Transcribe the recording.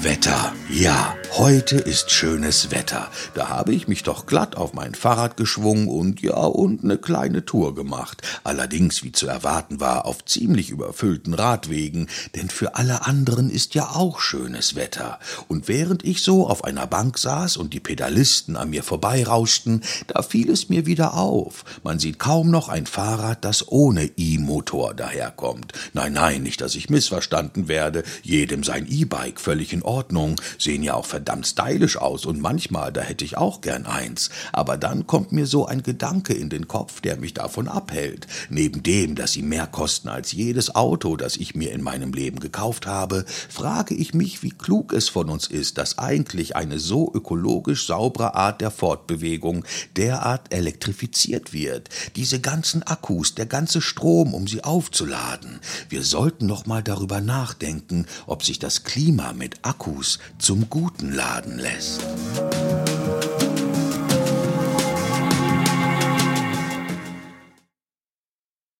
Wetter, ja. Heute ist schönes Wetter. Da habe ich mich doch glatt auf mein Fahrrad geschwungen und ja, und eine kleine Tour gemacht. Allerdings, wie zu erwarten war, auf ziemlich überfüllten Radwegen, denn für alle anderen ist ja auch schönes Wetter. Und während ich so auf einer Bank saß und die Pedalisten an mir vorbeirauschten, da fiel es mir wieder auf. Man sieht kaum noch ein Fahrrad, das ohne E-Motor daherkommt. Nein, nein, nicht, dass ich missverstanden werde. Jedem sein E-Bike völlig in Ordnung. Sehen ja auch verdammt stylisch aus und manchmal, da hätte ich auch gern eins. Aber dann kommt mir so ein Gedanke in den Kopf, der mich davon abhält. Neben dem, dass sie mehr kosten als jedes Auto, das ich mir in meinem Leben gekauft habe, frage ich mich, wie klug es von uns ist, dass eigentlich eine so ökologisch saubere Art der Fortbewegung derart elektrifiziert wird. Diese ganzen Akkus, der ganze Strom, um sie aufzuladen. Wir sollten noch mal darüber nachdenken, ob sich das Klima mit Akkus zum Guten laden lässt.